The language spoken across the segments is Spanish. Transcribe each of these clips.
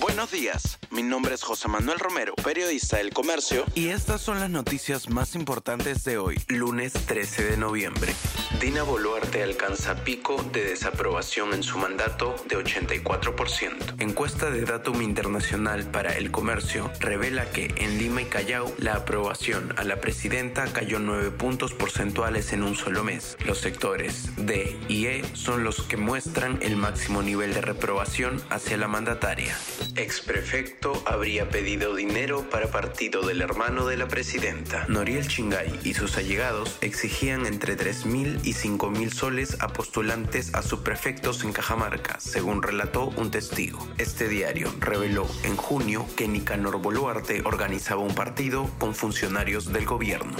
Buenos días, mi nombre es José Manuel Romero, periodista del Comercio, y estas son las noticias más importantes de hoy, lunes 13 de noviembre. Dina Boluarte alcanza pico de desaprobación en su mandato de 84%. Encuesta de Datum Internacional para el Comercio revela que en Lima y Callao la aprobación a la presidenta cayó 9 puntos porcentuales en un solo mes. Los sectores D y E son los que muestran el máximo nivel de reprobación hacia la mandataria. Exprefecto habría pedido dinero para partido del hermano de la presidenta. Noriel Chingay y sus allegados exigían entre 3.000 y 5.000 soles a postulantes a subprefectos en Cajamarca, según relató un testigo. Este diario reveló en junio que Nicanor Boluarte organizaba un partido con funcionarios del gobierno.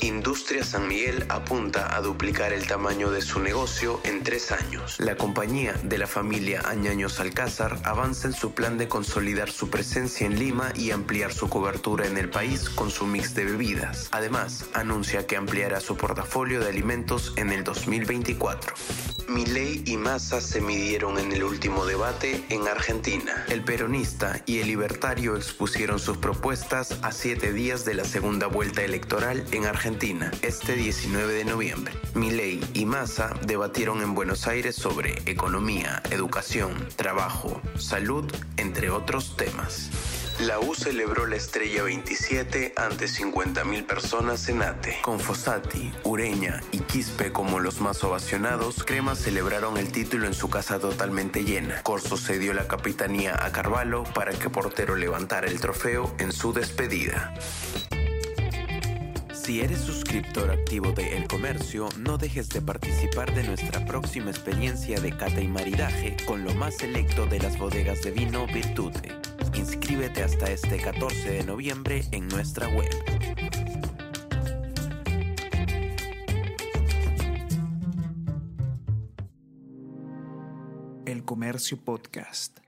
Industria San Miguel apunta a duplicar el tamaño de su negocio en tres años. La compañía de la familia Añaños Alcázar avanza en su plan de consolidar su presencia en Lima y ampliar su cobertura en el país con su mix de bebidas. Además, anuncia que ampliará su portafolio de alimentos en el 2024. Milei y Massa se midieron en el último debate en Argentina. El peronista y el libertario expusieron sus propuestas a siete días de la segunda vuelta electoral en Argentina, este 19 de noviembre. Milei y Massa debatieron en Buenos Aires sobre economía, educación, trabajo, salud, entre otros temas. La U celebró la estrella 27 ante 50.000 personas en ATE. Con Fossati, Ureña y Quispe como los más ovacionados, Crema celebraron el título en su casa totalmente llena. Corso cedió la capitanía a Carvalho para que Portero levantara el trofeo en su despedida. Si eres suscriptor activo de El Comercio, no dejes de participar de nuestra próxima experiencia de cata y maridaje con lo más selecto de las bodegas de vino Virtute. Inscríbete hasta este 14 de noviembre en nuestra web. El Comercio Podcast.